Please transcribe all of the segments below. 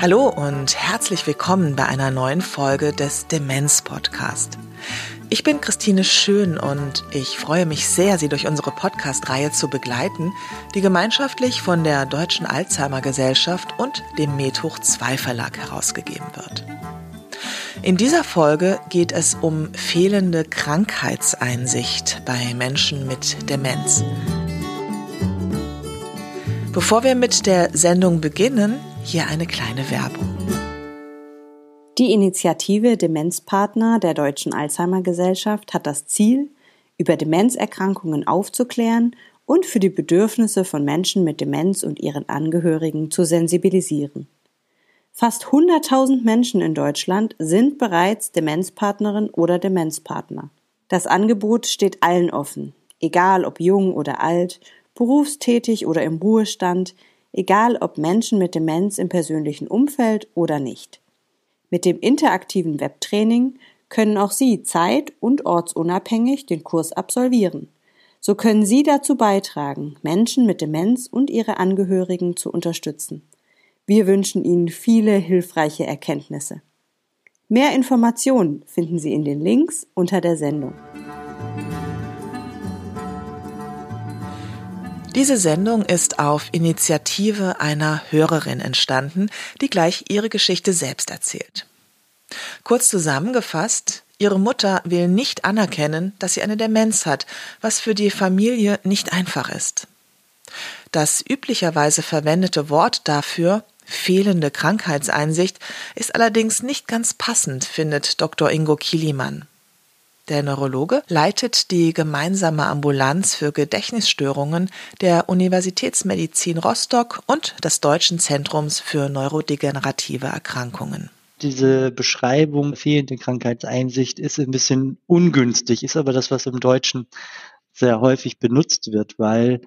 Hallo und herzlich willkommen bei einer neuen Folge des Demenz Podcast. Ich bin Christine Schön und ich freue mich sehr, Sie durch unsere Podcast-Reihe zu begleiten, die gemeinschaftlich von der Deutschen Alzheimer Gesellschaft und dem Medhoch 2 Verlag herausgegeben wird. In dieser Folge geht es um fehlende Krankheitseinsicht bei Menschen mit Demenz. Bevor wir mit der Sendung beginnen, hier eine kleine Werbung. Die Initiative Demenzpartner der Deutschen Alzheimer Gesellschaft hat das Ziel, über Demenzerkrankungen aufzuklären und für die Bedürfnisse von Menschen mit Demenz und ihren Angehörigen zu sensibilisieren. Fast 100.000 Menschen in Deutschland sind bereits Demenzpartnerin oder Demenzpartner. Das Angebot steht allen offen, egal ob jung oder alt, berufstätig oder im Ruhestand, egal ob Menschen mit Demenz im persönlichen Umfeld oder nicht. Mit dem interaktiven Webtraining können auch Sie zeit- und ortsunabhängig den Kurs absolvieren. So können Sie dazu beitragen, Menschen mit Demenz und ihre Angehörigen zu unterstützen. Wir wünschen Ihnen viele hilfreiche Erkenntnisse. Mehr Informationen finden Sie in den Links unter der Sendung. Diese Sendung ist auf Initiative einer Hörerin entstanden, die gleich ihre Geschichte selbst erzählt. Kurz zusammengefasst, ihre Mutter will nicht anerkennen, dass sie eine Demenz hat, was für die Familie nicht einfach ist. Das üblicherweise verwendete Wort dafür, fehlende Krankheitseinsicht, ist allerdings nicht ganz passend, findet Dr. Ingo Kilimann. Der Neurologe leitet die gemeinsame Ambulanz für Gedächtnisstörungen der Universitätsmedizin Rostock und des Deutschen Zentrums für neurodegenerative Erkrankungen. Diese Beschreibung fehlende Krankheitseinsicht ist ein bisschen ungünstig, ist aber das, was im Deutschen sehr häufig benutzt wird, weil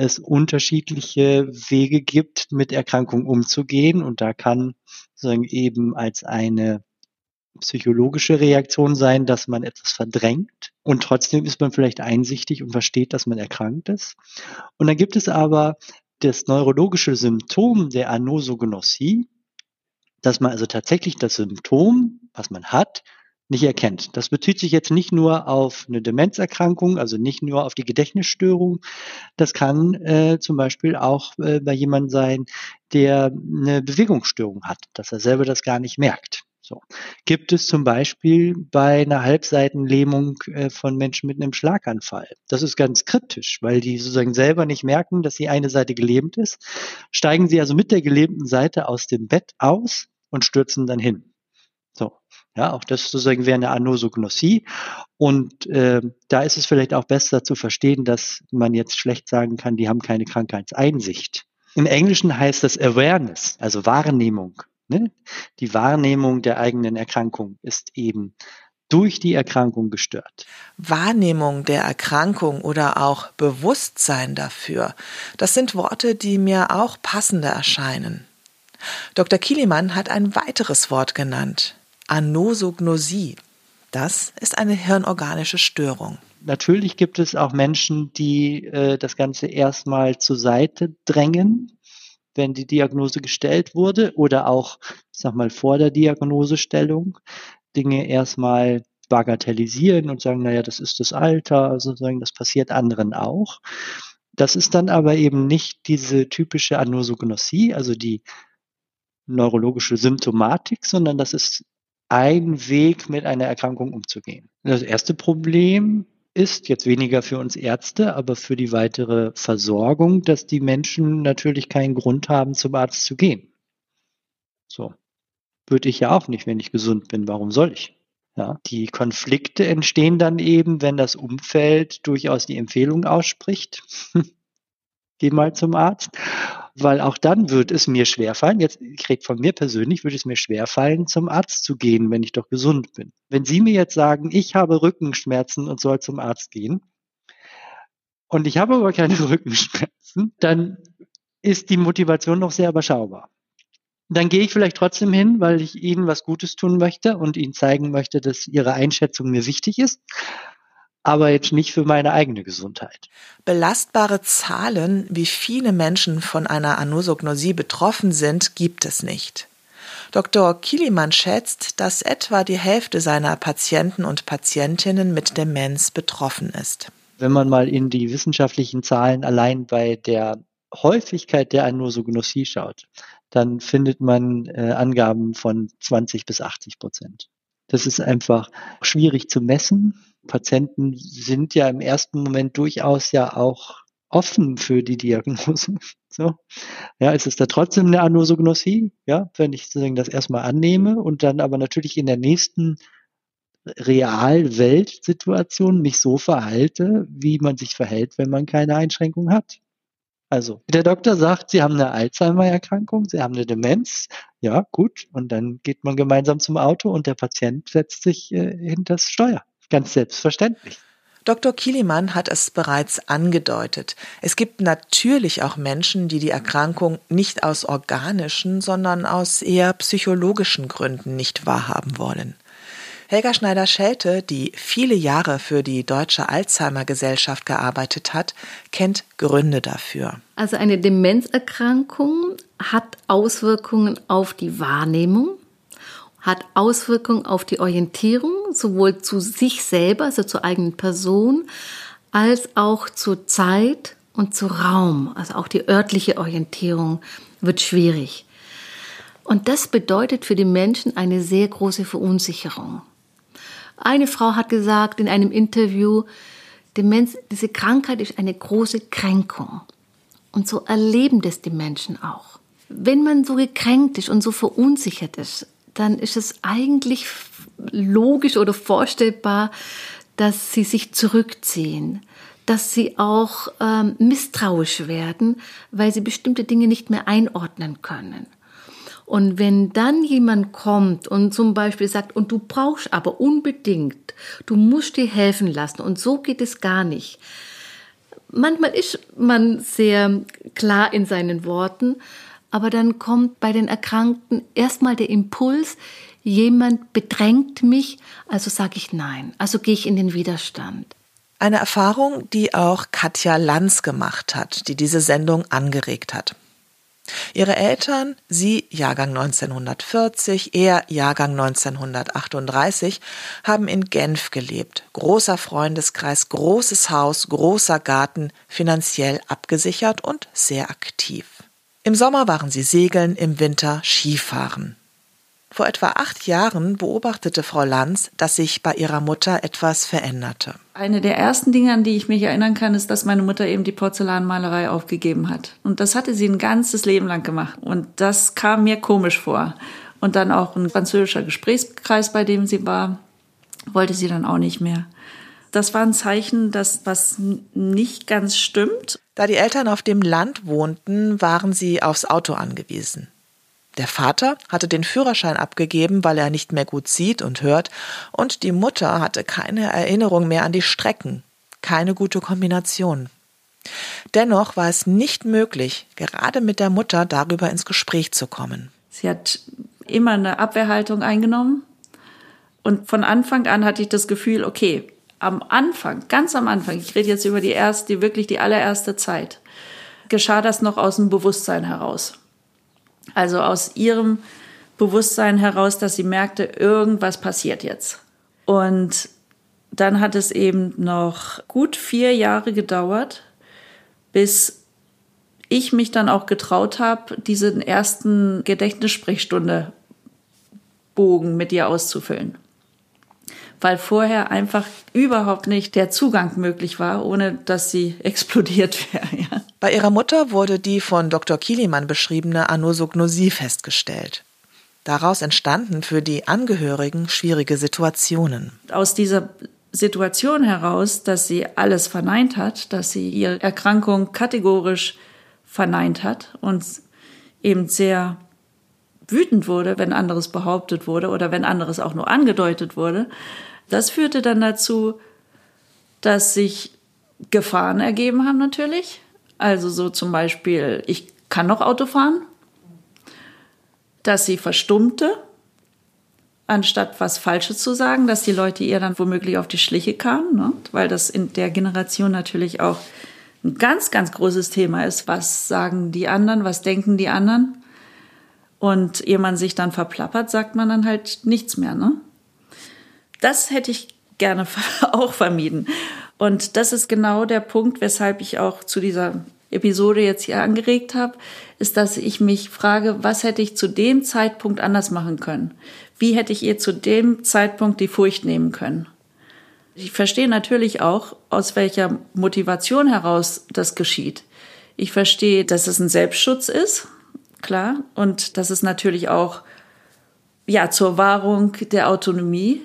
es unterschiedliche Wege gibt, mit Erkrankungen umzugehen. Und da kann sozusagen eben als eine psychologische Reaktion sein, dass man etwas verdrängt und trotzdem ist man vielleicht einsichtig und versteht, dass man erkrankt ist. Und dann gibt es aber das neurologische Symptom der Anosognosie, dass man also tatsächlich das Symptom, was man hat, nicht erkennt. Das bezieht sich jetzt nicht nur auf eine Demenzerkrankung, also nicht nur auf die Gedächtnisstörung. Das kann äh, zum Beispiel auch äh, bei jemandem sein, der eine Bewegungsstörung hat, dass er selber das gar nicht merkt. So. Gibt es zum Beispiel bei einer Halbseitenlähmung äh, von Menschen mit einem Schlaganfall. Das ist ganz kritisch, weil die sozusagen selber nicht merken, dass die eine Seite gelähmt ist. Steigen sie also mit der gelähmten Seite aus dem Bett aus und stürzen dann hin. So. Ja, auch das sozusagen wäre eine Anosognosie. Und äh, da ist es vielleicht auch besser zu verstehen, dass man jetzt schlecht sagen kann, die haben keine Krankheitseinsicht. Im Englischen heißt das Awareness, also Wahrnehmung. Ne? Die Wahrnehmung der eigenen Erkrankung ist eben durch die Erkrankung gestört. Wahrnehmung der Erkrankung oder auch Bewusstsein dafür, das sind Worte, die mir auch passender erscheinen. Dr. Kielimann hat ein weiteres Wort genannt, Anosognosie. Das ist eine hirnorganische Störung. Natürlich gibt es auch Menschen, die äh, das Ganze erstmal zur Seite drängen, wenn die Diagnose gestellt wurde oder auch, ich sag mal, vor der Diagnosestellung Dinge erstmal bagatellisieren und sagen, naja, das ist das Alter, also sagen, das passiert anderen auch. Das ist dann aber eben nicht diese typische Anosognosie, also die neurologische Symptomatik, sondern das ist ein Weg, mit einer Erkrankung umzugehen. Das erste Problem ist, jetzt weniger für uns Ärzte, aber für die weitere Versorgung, dass die Menschen natürlich keinen Grund haben, zum Arzt zu gehen. So. Würde ich ja auch nicht, wenn ich gesund bin. Warum soll ich? Ja, die Konflikte entstehen dann eben, wenn das Umfeld durchaus die Empfehlung ausspricht. Geh mal zum Arzt weil auch dann wird es mir schwerfallen, jetzt ich rede von mir persönlich, würde es mir schwerfallen, zum Arzt zu gehen, wenn ich doch gesund bin. Wenn Sie mir jetzt sagen, ich habe Rückenschmerzen und soll zum Arzt gehen, und ich habe aber keine Rückenschmerzen, dann ist die Motivation noch sehr überschaubar. Dann gehe ich vielleicht trotzdem hin, weil ich Ihnen was Gutes tun möchte und Ihnen zeigen möchte, dass Ihre Einschätzung mir wichtig ist. Aber jetzt nicht für meine eigene Gesundheit. Belastbare Zahlen, wie viele Menschen von einer Anosognosie betroffen sind, gibt es nicht. Dr. Kiliman schätzt, dass etwa die Hälfte seiner Patienten und Patientinnen mit Demenz betroffen ist. Wenn man mal in die wissenschaftlichen Zahlen allein bei der Häufigkeit der Anosognosie schaut, dann findet man äh, Angaben von 20 bis 80 Prozent. Das ist einfach schwierig zu messen. Patienten sind ja im ersten Moment durchaus ja auch offen für die Diagnose. So. Ja, es ist da trotzdem eine Anosognosie, ja, wenn ich sozusagen das erstmal annehme und dann aber natürlich in der nächsten Realweltsituation mich so verhalte, wie man sich verhält, wenn man keine Einschränkung hat. Also, der Doktor sagt, Sie haben eine Alzheimer-Erkrankung, Sie haben eine Demenz. Ja, gut. Und dann geht man gemeinsam zum Auto und der Patient setzt sich äh, hinter Steuer. Ganz selbstverständlich. Dr. Kilimann hat es bereits angedeutet. Es gibt natürlich auch Menschen, die die Erkrankung nicht aus organischen, sondern aus eher psychologischen Gründen nicht wahrhaben wollen. Helga Schneider-Schelte, die viele Jahre für die Deutsche Alzheimer Gesellschaft gearbeitet hat, kennt Gründe dafür. Also eine Demenzerkrankung hat Auswirkungen auf die Wahrnehmung, hat Auswirkungen auf die Orientierung, sowohl zu sich selber, also zur eigenen Person, als auch zur Zeit und zu Raum. Also auch die örtliche Orientierung wird schwierig. Und das bedeutet für die Menschen eine sehr große Verunsicherung. Eine Frau hat gesagt in einem Interview, Demenz, diese Krankheit ist eine große Kränkung. Und so erleben das die Menschen auch. Wenn man so gekränkt ist und so verunsichert ist, dann ist es eigentlich logisch oder vorstellbar, dass sie sich zurückziehen, dass sie auch ähm, misstrauisch werden, weil sie bestimmte Dinge nicht mehr einordnen können. Und wenn dann jemand kommt und zum Beispiel sagt, und du brauchst aber unbedingt, du musst dir helfen lassen und so geht es gar nicht. Manchmal ist man sehr klar in seinen Worten, aber dann kommt bei den Erkrankten erstmal der Impuls, jemand bedrängt mich, also sage ich nein, also gehe ich in den Widerstand. Eine Erfahrung, die auch Katja Lanz gemacht hat, die diese Sendung angeregt hat. Ihre Eltern, sie Jahrgang 1940, er Jahrgang 1938, haben in Genf gelebt. Großer Freundeskreis, großes Haus, großer Garten, finanziell abgesichert und sehr aktiv. Im Sommer waren sie segeln, im Winter Skifahren. Vor etwa acht Jahren beobachtete Frau Lanz, dass sich bei ihrer Mutter etwas veränderte. Eine der ersten Dinge, an die ich mich erinnern kann, ist, dass meine Mutter eben die Porzellanmalerei aufgegeben hat. Und das hatte sie ein ganzes Leben lang gemacht. Und das kam mir komisch vor. Und dann auch ein französischer Gesprächskreis, bei dem sie war, wollte sie dann auch nicht mehr. Das war ein Zeichen, dass was nicht ganz stimmt. Da die Eltern auf dem Land wohnten, waren sie aufs Auto angewiesen. Der Vater hatte den Führerschein abgegeben, weil er nicht mehr gut sieht und hört, und die Mutter hatte keine Erinnerung mehr an die Strecken, keine gute Kombination. Dennoch war es nicht möglich, gerade mit der Mutter darüber ins Gespräch zu kommen. Sie hat immer eine Abwehrhaltung eingenommen. Und von Anfang an hatte ich das Gefühl, okay, am Anfang, ganz am Anfang, ich rede jetzt über die erste, die wirklich die allererste Zeit, geschah das noch aus dem Bewusstsein heraus. Also aus ihrem Bewusstsein heraus, dass sie merkte, irgendwas passiert jetzt. Und dann hat es eben noch gut vier Jahre gedauert, bis ich mich dann auch getraut habe, diesen ersten Gedächtnissprechstunde Bogen mit ihr auszufüllen. Weil vorher einfach überhaupt nicht der Zugang möglich war, ohne dass sie explodiert wäre. Ja. Bei ihrer Mutter wurde die von Dr. Kielimann beschriebene Anosognosie festgestellt. Daraus entstanden für die Angehörigen schwierige Situationen. Aus dieser Situation heraus, dass sie alles verneint hat, dass sie ihre Erkrankung kategorisch verneint hat und eben sehr wütend wurde, wenn anderes behauptet wurde oder wenn anderes auch nur angedeutet wurde. Das führte dann dazu, dass sich Gefahren ergeben haben natürlich, also so zum Beispiel, ich kann noch Auto fahren, dass sie verstummte, anstatt was Falsches zu sagen, dass die Leute ihr dann womöglich auf die Schliche kamen, ne? weil das in der Generation natürlich auch ein ganz, ganz großes Thema ist. Was sagen die anderen? Was denken die anderen? Und ehe man sich dann verplappert, sagt man dann halt nichts mehr. Ne? Das hätte ich gerne auch vermieden. Und das ist genau der Punkt, weshalb ich auch zu dieser Episode jetzt hier angeregt habe, ist, dass ich mich frage, was hätte ich zu dem Zeitpunkt anders machen können? Wie hätte ich ihr zu dem Zeitpunkt die Furcht nehmen können? Ich verstehe natürlich auch, aus welcher Motivation heraus das geschieht. Ich verstehe, dass es ein Selbstschutz ist, klar, und dass es natürlich auch ja zur Wahrung der Autonomie,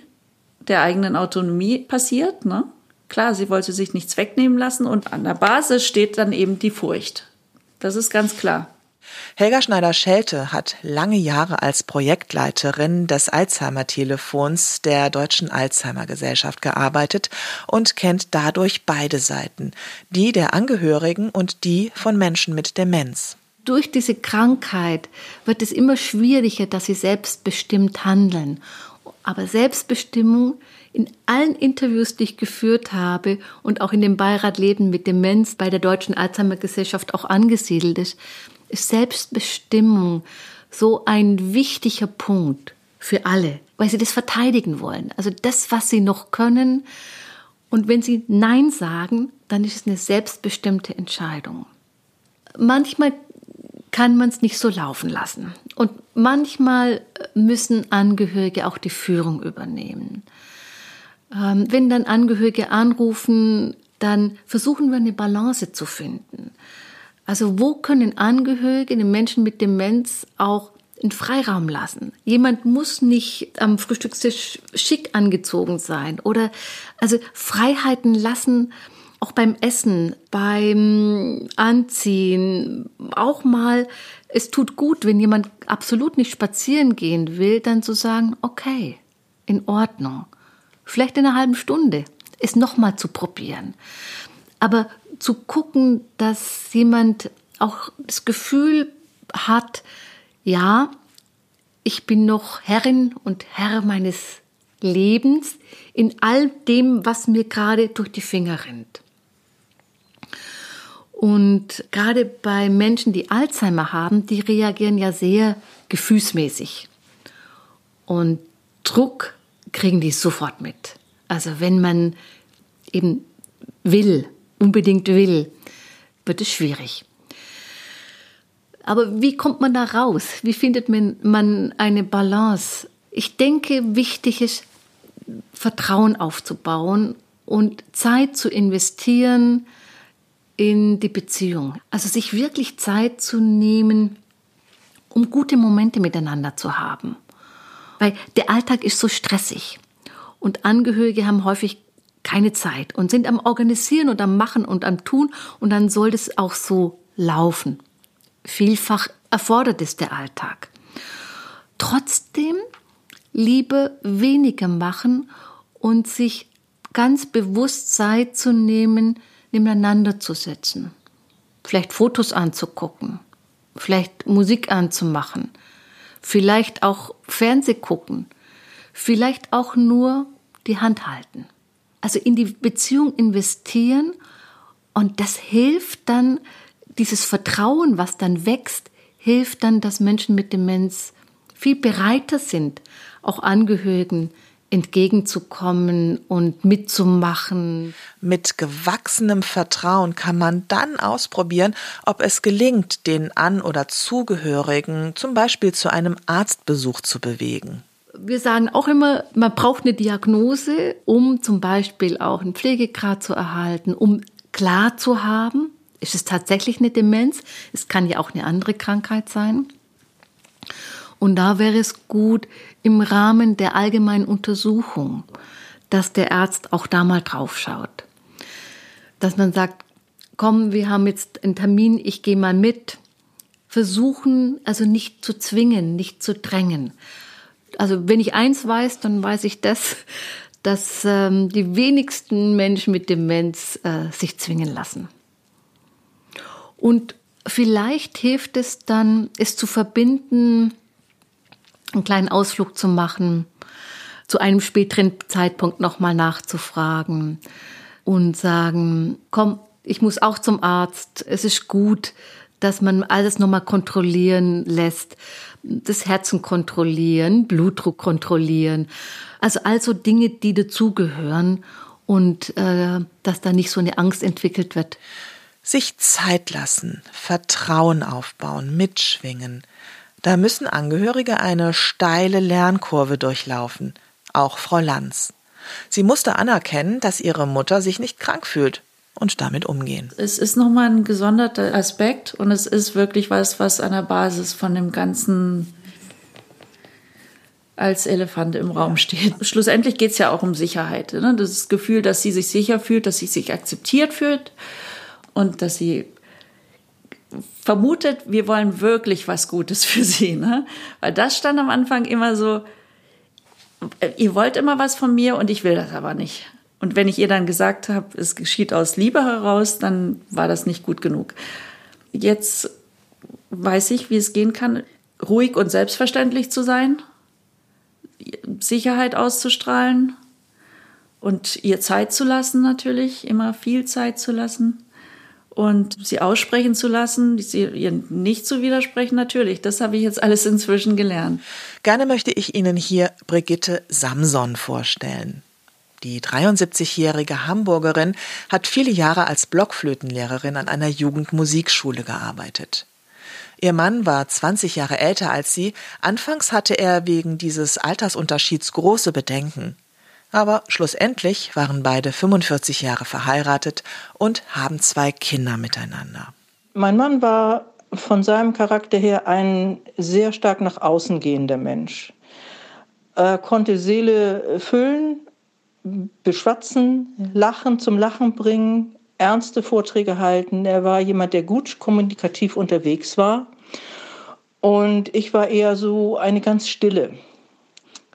der eigenen Autonomie passiert, ne? Klar, sie wollte sich nichts wegnehmen lassen und an der Basis steht dann eben die Furcht. Das ist ganz klar. Helga Schneider-Schelte hat lange Jahre als Projektleiterin des Alzheimer-Telefons der Deutschen Alzheimer-Gesellschaft gearbeitet und kennt dadurch beide Seiten, die der Angehörigen und die von Menschen mit Demenz. Durch diese Krankheit wird es immer schwieriger, dass sie selbstbestimmt handeln. Aber Selbstbestimmung in allen Interviews, die ich geführt habe und auch in dem Beirat Leben mit Demenz bei der Deutschen Alzheimer Gesellschaft auch angesiedelt ist, ist Selbstbestimmung so ein wichtiger Punkt für alle, weil sie das verteidigen wollen. Also das, was sie noch können. Und wenn sie Nein sagen, dann ist es eine selbstbestimmte Entscheidung. Manchmal kann man es nicht so laufen lassen. Und manchmal müssen Angehörige auch die Führung übernehmen. Ähm, wenn dann Angehörige anrufen, dann versuchen wir eine Balance zu finden. Also wo können Angehörige den Menschen mit Demenz auch einen Freiraum lassen? Jemand muss nicht am Frühstückstisch schick angezogen sein oder also Freiheiten lassen, auch beim Essen, beim Anziehen, auch mal, es tut gut, wenn jemand absolut nicht spazieren gehen will, dann zu sagen, okay, in Ordnung vielleicht in einer halben Stunde, es nochmal zu probieren. Aber zu gucken, dass jemand auch das Gefühl hat, ja, ich bin noch Herrin und Herr meines Lebens in all dem, was mir gerade durch die Finger rennt. Und gerade bei Menschen, die Alzheimer haben, die reagieren ja sehr gefühlsmäßig. Und Druck kriegen die sofort mit. Also wenn man eben will, unbedingt will, wird es schwierig. Aber wie kommt man da raus? Wie findet man eine Balance? Ich denke, wichtig ist, Vertrauen aufzubauen und Zeit zu investieren in die Beziehung. Also sich wirklich Zeit zu nehmen, um gute Momente miteinander zu haben. Weil der Alltag ist so stressig und Angehörige haben häufig keine Zeit und sind am Organisieren und am Machen und am Tun und dann soll das auch so laufen. Vielfach erfordert es der Alltag. Trotzdem Liebe weniger machen und sich ganz bewusst Zeit zu nehmen, nebeneinander zu setzen. Vielleicht Fotos anzugucken, vielleicht Musik anzumachen, vielleicht auch Fernseh gucken, vielleicht auch nur die Hand halten. Also in die Beziehung investieren und das hilft dann, dieses Vertrauen, was dann wächst, hilft dann, dass Menschen mit Demenz viel bereiter sind, auch Angehörigen entgegenzukommen und mitzumachen. Mit gewachsenem Vertrauen kann man dann ausprobieren, ob es gelingt, den An- oder Zugehörigen zum Beispiel zu einem Arztbesuch zu bewegen. Wir sagen auch immer, man braucht eine Diagnose, um zum Beispiel auch einen Pflegegrad zu erhalten, um klar zu haben, ist es tatsächlich eine Demenz? Es kann ja auch eine andere Krankheit sein. Und da wäre es gut, im Rahmen der allgemeinen Untersuchung, dass der Arzt auch da mal drauf schaut. Dass man sagt, komm, wir haben jetzt einen Termin, ich gehe mal mit. Versuchen, also nicht zu zwingen, nicht zu drängen. Also wenn ich eins weiß, dann weiß ich das, dass ähm, die wenigsten Menschen mit Demenz äh, sich zwingen lassen. Und vielleicht hilft es dann, es zu verbinden einen kleinen Ausflug zu machen, zu einem späteren Zeitpunkt nochmal nachzufragen und sagen, komm, ich muss auch zum Arzt, es ist gut, dass man alles nochmal kontrollieren lässt, das Herzen kontrollieren, Blutdruck kontrollieren, also also Dinge, die dazugehören und äh, dass da nicht so eine Angst entwickelt wird. Sich Zeit lassen, Vertrauen aufbauen, mitschwingen. Da müssen Angehörige eine steile Lernkurve durchlaufen, auch Frau Lanz. Sie musste anerkennen, dass ihre Mutter sich nicht krank fühlt und damit umgehen. Es ist nochmal ein gesonderter Aspekt und es ist wirklich was, was an der Basis von dem ganzen als Elefant im Raum steht. Schlussendlich geht es ja auch um Sicherheit. Ne? Das Gefühl, dass sie sich sicher fühlt, dass sie sich akzeptiert fühlt und dass sie vermutet, wir wollen wirklich was Gutes für sie. Ne? Weil das stand am Anfang immer so, ihr wollt immer was von mir und ich will das aber nicht. Und wenn ich ihr dann gesagt habe, es geschieht aus Liebe heraus, dann war das nicht gut genug. Jetzt weiß ich, wie es gehen kann, ruhig und selbstverständlich zu sein, Sicherheit auszustrahlen und ihr Zeit zu lassen natürlich, immer viel Zeit zu lassen und sie aussprechen zu lassen, sie ihr nicht zu widersprechen, natürlich. Das habe ich jetzt alles inzwischen gelernt. Gerne möchte ich Ihnen hier Brigitte Samson vorstellen. Die 73-jährige Hamburgerin hat viele Jahre als Blockflötenlehrerin an einer Jugendmusikschule gearbeitet. Ihr Mann war 20 Jahre älter als sie. Anfangs hatte er wegen dieses Altersunterschieds große Bedenken. Aber schlussendlich waren beide 45 Jahre verheiratet und haben zwei Kinder miteinander. Mein Mann war von seinem Charakter her ein sehr stark nach außen gehender Mensch. Er konnte Seele füllen, beschwatzen, lachen, zum Lachen bringen, ernste Vorträge halten. Er war jemand, der gut kommunikativ unterwegs war. Und ich war eher so eine ganz stille.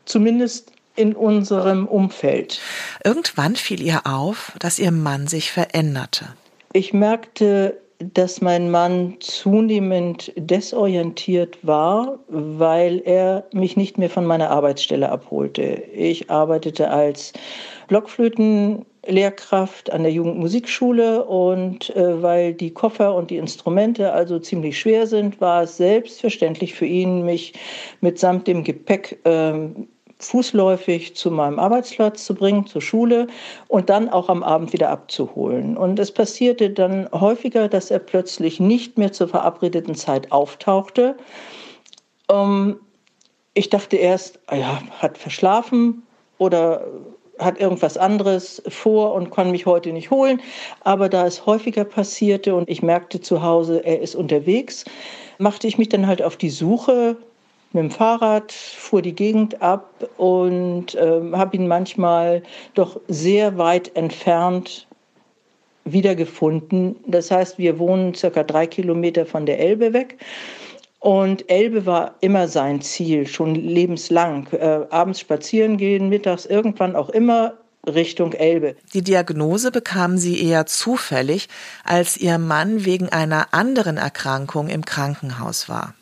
Zumindest in unserem Umfeld. Irgendwann fiel ihr auf, dass ihr Mann sich veränderte. Ich merkte, dass mein Mann zunehmend desorientiert war, weil er mich nicht mehr von meiner Arbeitsstelle abholte. Ich arbeitete als Blockflötenlehrkraft an der Jugendmusikschule und äh, weil die Koffer und die Instrumente also ziemlich schwer sind, war es selbstverständlich für ihn, mich mitsamt dem Gepäck äh, fußläufig zu meinem Arbeitsplatz zu bringen, zur Schule und dann auch am Abend wieder abzuholen. Und es passierte dann häufiger, dass er plötzlich nicht mehr zur verabredeten Zeit auftauchte. Ähm, ich dachte erst, ah ja, hat verschlafen oder hat irgendwas anderes vor und kann mich heute nicht holen. Aber da es häufiger passierte und ich merkte zu Hause, er ist unterwegs, machte ich mich dann halt auf die Suche mit dem Fahrrad, fuhr die Gegend ab und äh, habe ihn manchmal doch sehr weit entfernt wiedergefunden. Das heißt, wir wohnen circa drei Kilometer von der Elbe weg. Und Elbe war immer sein Ziel, schon lebenslang. Äh, abends spazieren gehen, mittags irgendwann auch immer Richtung Elbe. Die Diagnose bekam sie eher zufällig, als ihr Mann wegen einer anderen Erkrankung im Krankenhaus war.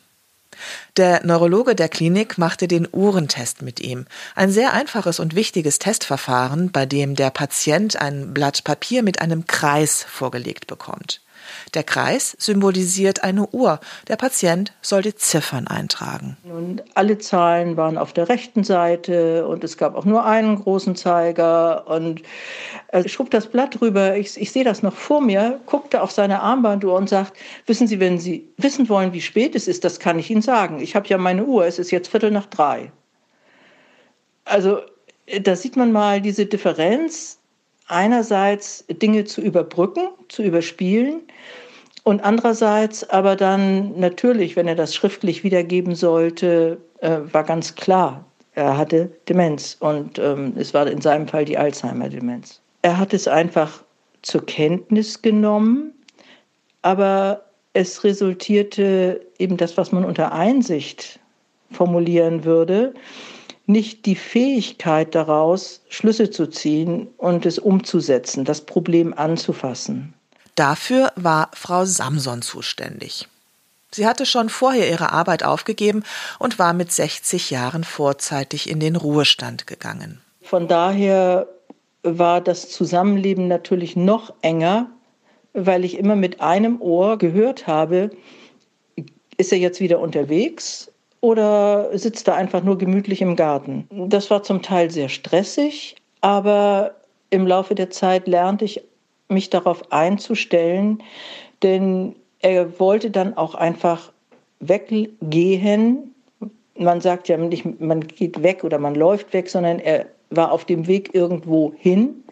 Der Neurologe der Klinik machte den Uhrentest mit ihm. Ein sehr einfaches und wichtiges Testverfahren, bei dem der Patient ein Blatt Papier mit einem Kreis vorgelegt bekommt. Der Kreis symbolisiert eine Uhr. Der Patient soll die Ziffern eintragen. Und alle Zahlen waren auf der rechten Seite und es gab auch nur einen großen Zeiger. Und er schob das Blatt rüber. Ich, ich sehe das noch vor mir, guckte auf seine Armbanduhr und sagt: Wissen Sie, wenn Sie wissen wollen, wie spät es ist, das kann ich Ihnen sagen. Ich habe ja meine Uhr. Es ist jetzt Viertel nach drei. Also da sieht man mal diese Differenz einerseits Dinge zu überbrücken, zu überspielen und andererseits aber dann natürlich, wenn er das schriftlich wiedergeben sollte, äh, war ganz klar, er hatte Demenz und ähm, es war in seinem Fall die Alzheimer-Demenz. Er hat es einfach zur Kenntnis genommen, aber es resultierte eben das, was man unter Einsicht formulieren würde, nicht die Fähigkeit daraus, Schlüsse zu ziehen und es umzusetzen, das Problem anzufassen. Dafür war Frau Samson zuständig. Sie hatte schon vorher ihre Arbeit aufgegeben und war mit 60 Jahren vorzeitig in den Ruhestand gegangen. Von daher war das Zusammenleben natürlich noch enger, weil ich immer mit einem Ohr gehört habe, ist er jetzt wieder unterwegs oder sitzt er einfach nur gemütlich im Garten? Das war zum Teil sehr stressig, aber im Laufe der Zeit lernte ich mich darauf einzustellen, denn er wollte dann auch einfach weggehen. Man sagt ja nicht, man geht weg oder man läuft weg, sondern er war auf dem Weg irgendwo hin,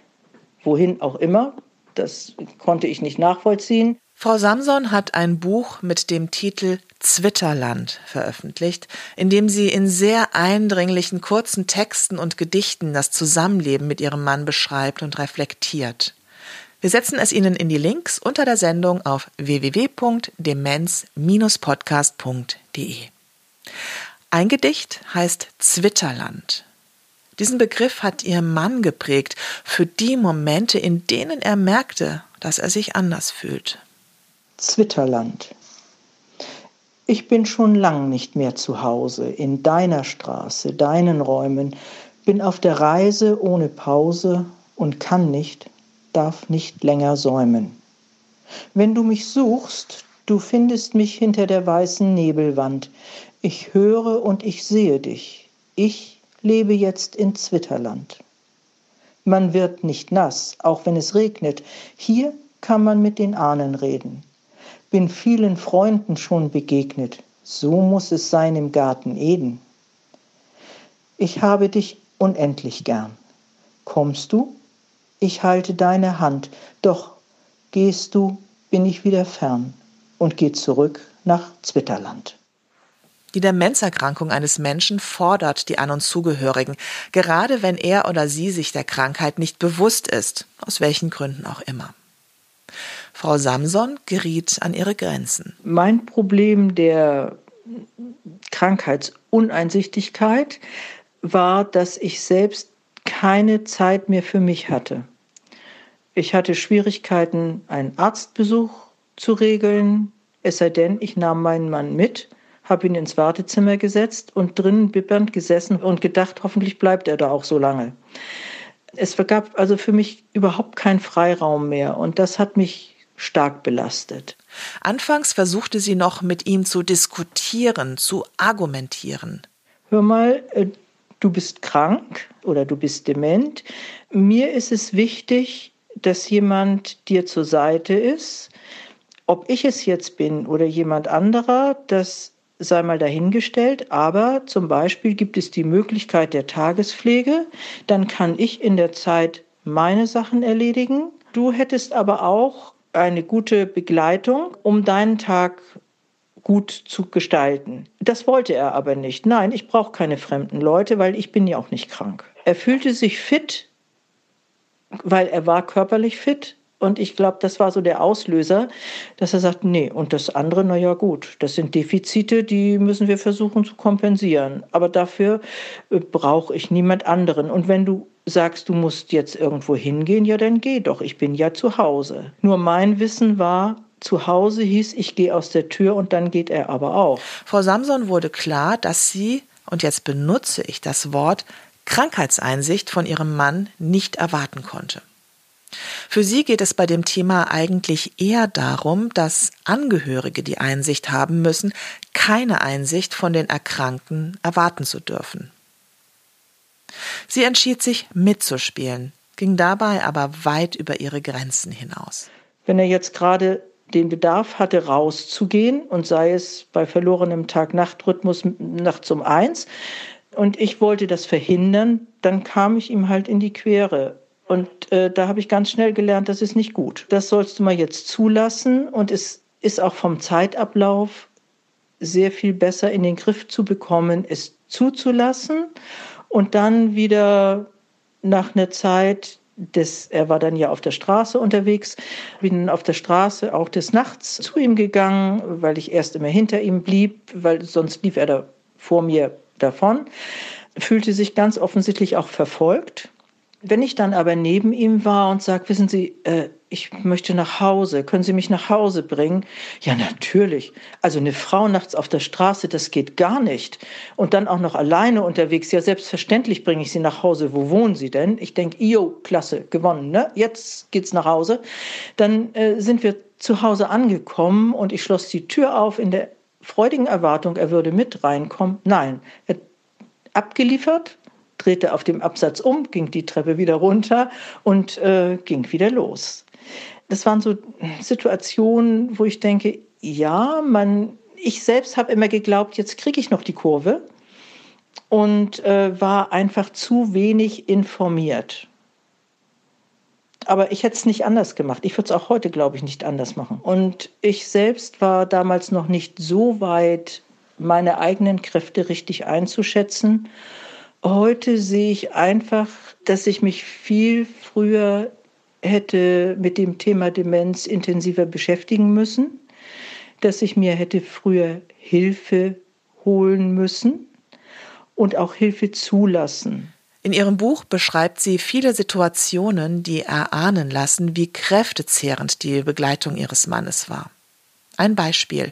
wohin auch immer. Das konnte ich nicht nachvollziehen. Frau Samson hat ein Buch mit dem Titel Zwitterland veröffentlicht, in dem sie in sehr eindringlichen kurzen Texten und Gedichten das Zusammenleben mit ihrem Mann beschreibt und reflektiert. Wir setzen es Ihnen in die Links unter der Sendung auf www.demenz-podcast.de. Ein Gedicht heißt Zwitterland. Diesen Begriff hat ihr Mann geprägt für die Momente, in denen er merkte, dass er sich anders fühlt. Zwitterland. Ich bin schon lang nicht mehr zu Hause, in deiner Straße, deinen Räumen, bin auf der Reise ohne Pause und kann nicht, darf nicht länger säumen. Wenn du mich suchst, du findest mich hinter der weißen Nebelwand. Ich höre und ich sehe dich. Ich lebe jetzt in Zwitterland. Man wird nicht nass, auch wenn es regnet. Hier kann man mit den Ahnen reden bin vielen Freunden schon begegnet. So muss es sein im Garten Eden. Ich habe dich unendlich gern. Kommst du? Ich halte deine Hand, doch gehst du, bin ich wieder fern und geh zurück nach Zwitterland. Die Demenzerkrankung eines Menschen fordert die An- und Zugehörigen, gerade wenn er oder sie sich der Krankheit nicht bewusst ist, aus welchen Gründen auch immer. Frau Samson geriet an ihre Grenzen. Mein Problem der Krankheitsuneinsichtigkeit war, dass ich selbst keine Zeit mehr für mich hatte. Ich hatte Schwierigkeiten, einen Arztbesuch zu regeln, es sei denn, ich nahm meinen Mann mit, habe ihn ins Wartezimmer gesetzt und drinnen bibbernd gesessen und gedacht, hoffentlich bleibt er da auch so lange. Es gab also für mich überhaupt keinen Freiraum mehr und das hat mich stark belastet. Anfangs versuchte sie noch mit ihm zu diskutieren, zu argumentieren. Hör mal, äh, du bist krank oder du bist dement. Mir ist es wichtig, dass jemand dir zur Seite ist. Ob ich es jetzt bin oder jemand anderer, das sei mal dahingestellt. Aber zum Beispiel gibt es die Möglichkeit der Tagespflege. Dann kann ich in der Zeit meine Sachen erledigen. Du hättest aber auch eine gute Begleitung, um deinen Tag gut zu gestalten. Das wollte er aber nicht. Nein, ich brauche keine fremden Leute, weil ich bin ja auch nicht krank. Er fühlte sich fit, weil er war körperlich fit. Und ich glaube, das war so der Auslöser, dass er sagt, nee, und das andere, na ja gut, das sind Defizite, die müssen wir versuchen zu kompensieren. Aber dafür äh, brauche ich niemand anderen. Und wenn du sagst, du musst jetzt irgendwo hingehen, ja, dann geh doch, ich bin ja zu Hause. Nur mein Wissen war, zu Hause hieß, ich gehe aus der Tür und dann geht er aber auch. Frau Samson wurde klar, dass sie, und jetzt benutze ich das Wort, Krankheitseinsicht von ihrem Mann nicht erwarten konnte. Für sie geht es bei dem Thema eigentlich eher darum, dass Angehörige die Einsicht haben müssen, keine Einsicht von den Erkrankten erwarten zu dürfen. Sie entschied sich mitzuspielen, ging dabei aber weit über ihre Grenzen hinaus. Wenn er jetzt gerade den Bedarf hatte, rauszugehen und sei es bei verlorenem Tag-Nacht-Rhythmus nachts um eins, und ich wollte das verhindern, dann kam ich ihm halt in die Quere. Und äh, da habe ich ganz schnell gelernt, das ist nicht gut. Das sollst du mal jetzt zulassen. Und es ist auch vom Zeitablauf sehr viel besser in den Griff zu bekommen, es zuzulassen und dann wieder nach einer Zeit des, er war dann ja auf der Straße unterwegs, bin auf der Straße auch des Nachts zu ihm gegangen, weil ich erst immer hinter ihm blieb, weil sonst lief er da vor mir davon, fühlte sich ganz offensichtlich auch verfolgt Wenn ich dann aber neben ihm war und sage, wissen Sie, äh, ich möchte nach Hause, können Sie mich nach Hause bringen? Ja, natürlich. Also eine Frau nachts auf der Straße, das geht gar nicht. Und dann auch noch alleine unterwegs. Ja, selbstverständlich bringe ich Sie nach Hause. Wo wohnen Sie denn? Ich denke, Io, klasse, gewonnen, ne? Jetzt geht's nach Hause. Dann äh, sind wir zu Hause angekommen und ich schloss die Tür auf in der freudigen Erwartung, er würde mit reinkommen. Nein, er abgeliefert, drehte auf dem Absatz um, ging die Treppe wieder runter und äh, ging wieder los. Das waren so Situationen, wo ich denke, ja, man, ich selbst habe immer geglaubt, jetzt kriege ich noch die Kurve und äh, war einfach zu wenig informiert. Aber ich hätte es nicht anders gemacht. Ich würde es auch heute, glaube ich, nicht anders machen. Und ich selbst war damals noch nicht so weit, meine eigenen Kräfte richtig einzuschätzen Heute sehe ich einfach, dass ich mich viel früher hätte mit dem Thema Demenz intensiver beschäftigen müssen, dass ich mir hätte früher Hilfe holen müssen und auch Hilfe zulassen. In ihrem Buch beschreibt sie viele Situationen, die erahnen lassen, wie kräftezehrend die Begleitung ihres Mannes war. Ein Beispiel.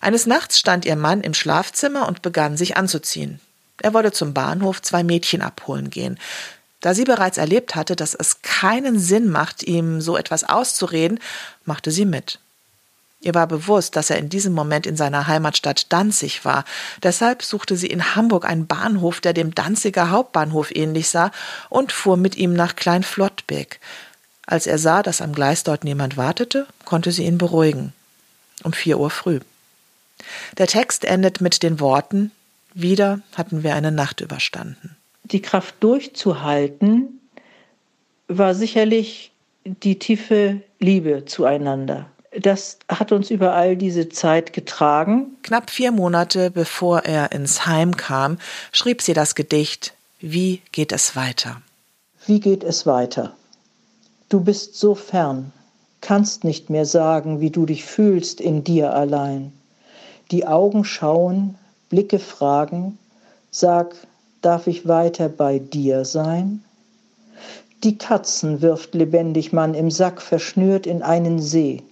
Eines Nachts stand ihr Mann im Schlafzimmer und begann sich anzuziehen. Er wollte zum Bahnhof zwei Mädchen abholen gehen. Da sie bereits erlebt hatte, dass es keinen Sinn macht, ihm so etwas auszureden, machte sie mit. Ihr war bewusst, dass er in diesem Moment in seiner Heimatstadt Danzig war. Deshalb suchte sie in Hamburg einen Bahnhof, der dem Danziger Hauptbahnhof ähnlich sah, und fuhr mit ihm nach Kleinflottbek. Als er sah, dass am Gleis dort niemand wartete, konnte sie ihn beruhigen. Um vier Uhr früh. Der Text endet mit den Worten wieder hatten wir eine Nacht überstanden. Die Kraft durchzuhalten war sicherlich die tiefe Liebe zueinander. Das hat uns über all diese Zeit getragen. Knapp vier Monate bevor er ins Heim kam, schrieb sie das Gedicht Wie geht es weiter? Wie geht es weiter? Du bist so fern, kannst nicht mehr sagen, wie du dich fühlst in dir allein. Die Augen schauen, Blicke fragen, sag, darf ich weiter bei dir sein? Die Katzen wirft lebendig man im Sack verschnürt in einen See,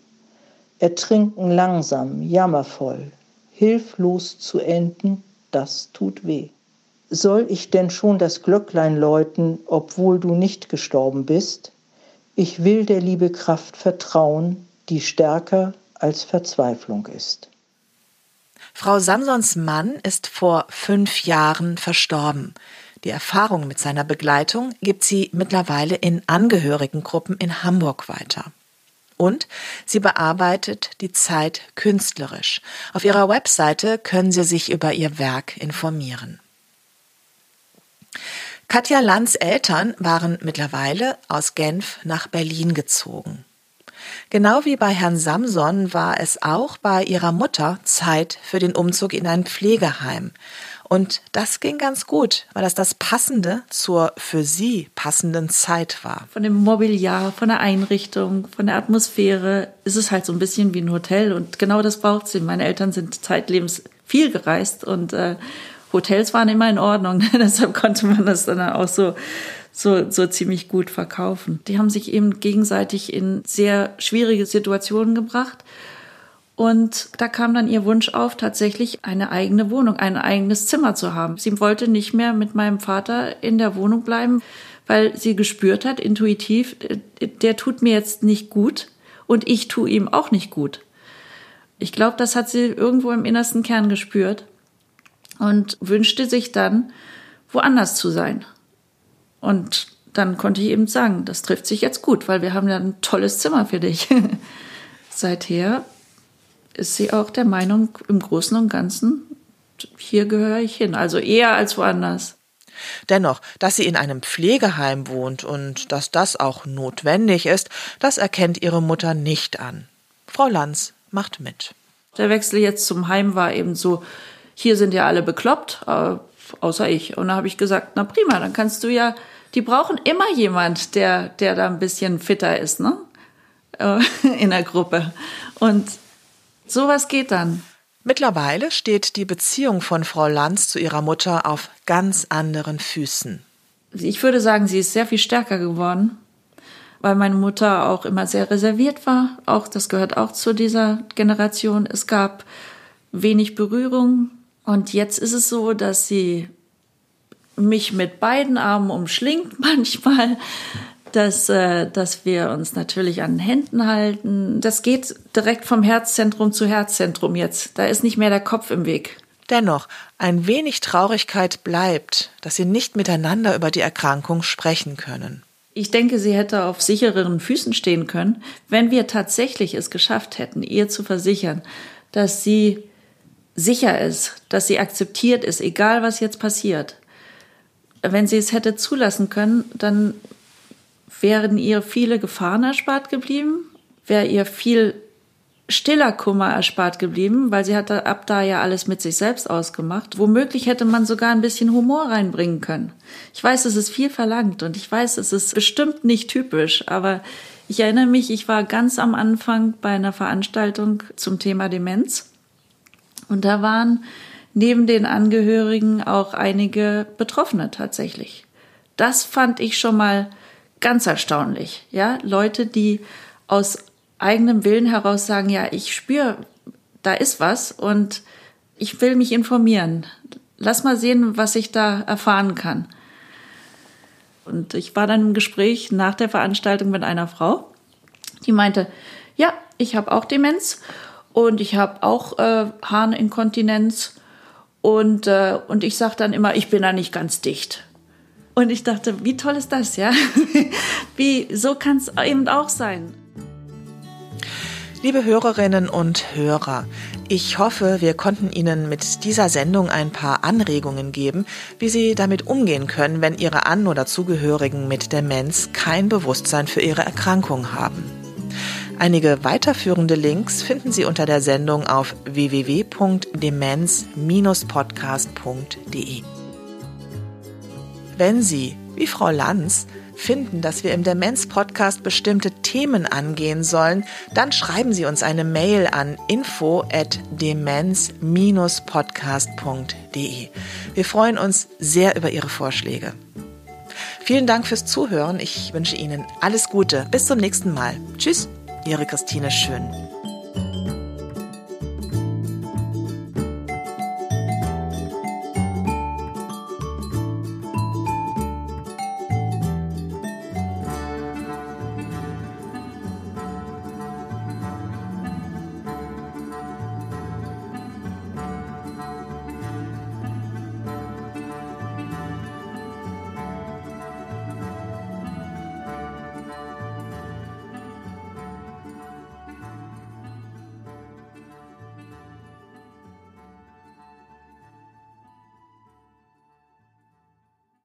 ertrinken langsam, jammervoll, hilflos zu enden, das tut weh. Soll ich denn schon das Glöcklein läuten, obwohl du nicht gestorben bist? Ich will der Liebe Kraft vertrauen, die stärker als Verzweiflung ist. Frau Samsons Mann ist vor fünf Jahren verstorben. Die Erfahrung mit seiner Begleitung gibt sie mittlerweile in Angehörigengruppen in Hamburg weiter. Und sie bearbeitet die Zeit künstlerisch. Auf ihrer Webseite können Sie sich über ihr Werk informieren. Katja Lanz Eltern waren mittlerweile aus Genf nach Berlin gezogen. Genau wie bei Herrn Samson war es auch bei ihrer Mutter Zeit für den Umzug in ein Pflegeheim. Und das ging ganz gut, weil das das Passende zur für sie passenden Zeit war. Von dem Mobiliar, von der Einrichtung, von der Atmosphäre ist es halt so ein bisschen wie ein Hotel und genau das braucht sie. Meine Eltern sind zeitlebens viel gereist und äh, Hotels waren immer in Ordnung. Deshalb konnte man das dann auch so so, so ziemlich gut verkaufen. Die haben sich eben gegenseitig in sehr schwierige Situationen gebracht. Und da kam dann ihr Wunsch auf, tatsächlich eine eigene Wohnung, ein eigenes Zimmer zu haben. Sie wollte nicht mehr mit meinem Vater in der Wohnung bleiben, weil sie gespürt hat, intuitiv, der tut mir jetzt nicht gut und ich tue ihm auch nicht gut. Ich glaube, das hat sie irgendwo im innersten Kern gespürt und wünschte sich dann, woanders zu sein. Und dann konnte ich eben sagen, das trifft sich jetzt gut, weil wir haben ja ein tolles Zimmer für dich. Seither ist sie auch der Meinung, im Großen und Ganzen, hier gehöre ich hin. Also eher als woanders. Dennoch, dass sie in einem Pflegeheim wohnt und dass das auch notwendig ist, das erkennt ihre Mutter nicht an. Frau Lanz macht mit. Der Wechsel jetzt zum Heim war eben so, hier sind ja alle bekloppt, äh, außer ich. Und da habe ich gesagt, na prima, dann kannst du ja, die brauchen immer jemand, der, der da ein bisschen fitter ist, ne? Äh, in der Gruppe. Und sowas geht dann. Mittlerweile steht die Beziehung von Frau Lanz zu ihrer Mutter auf ganz anderen Füßen. ich würde sagen, sie ist sehr viel stärker geworden, weil meine Mutter auch immer sehr reserviert war. Auch das gehört auch zu dieser Generation. Es gab wenig Berührung. Und jetzt ist es so, dass sie mich mit beiden Armen umschlingt manchmal, dass, äh, dass wir uns natürlich an den Händen halten. Das geht direkt vom Herzzentrum zu Herzzentrum jetzt. Da ist nicht mehr der Kopf im Weg. Dennoch, ein wenig Traurigkeit bleibt, dass sie nicht miteinander über die Erkrankung sprechen können. Ich denke, sie hätte auf sichereren Füßen stehen können, wenn wir tatsächlich es geschafft hätten, ihr zu versichern, dass sie sicher ist, dass sie akzeptiert ist, egal was jetzt passiert. Wenn sie es hätte zulassen können, dann wären ihr viele Gefahren erspart geblieben, wäre ihr viel stiller Kummer erspart geblieben, weil sie hat ab da ja alles mit sich selbst ausgemacht. Womöglich hätte man sogar ein bisschen Humor reinbringen können. Ich weiß, es ist viel verlangt und ich weiß, es ist bestimmt nicht typisch, aber ich erinnere mich, ich war ganz am Anfang bei einer Veranstaltung zum Thema Demenz und da waren neben den Angehörigen auch einige Betroffene tatsächlich. Das fand ich schon mal ganz erstaunlich. Ja, Leute, die aus eigenem Willen heraus sagen, ja, ich spüre, da ist was und ich will mich informieren. Lass mal sehen, was ich da erfahren kann. Und ich war dann im Gespräch nach der Veranstaltung mit einer Frau, die meinte, ja, ich habe auch Demenz und ich habe auch äh, Harninkontinenz und, äh, und ich sage dann immer, ich bin da nicht ganz dicht. Und ich dachte, wie toll ist das, ja? wie, so kann es eben auch sein. Liebe Hörerinnen und Hörer, ich hoffe, wir konnten Ihnen mit dieser Sendung ein paar Anregungen geben, wie Sie damit umgehen können, wenn Ihre An- oder Zugehörigen mit Demenz kein Bewusstsein für ihre Erkrankung haben. Einige weiterführende Links finden Sie unter der Sendung auf www.demenz-podcast.de. Wenn Sie, wie Frau Lanz, finden, dass wir im Demenz-Podcast bestimmte Themen angehen sollen, dann schreiben Sie uns eine Mail an info at demenz-podcast.de. Wir freuen uns sehr über Ihre Vorschläge. Vielen Dank fürs Zuhören. Ich wünsche Ihnen alles Gute. Bis zum nächsten Mal. Tschüss, Ihre Christine Schön.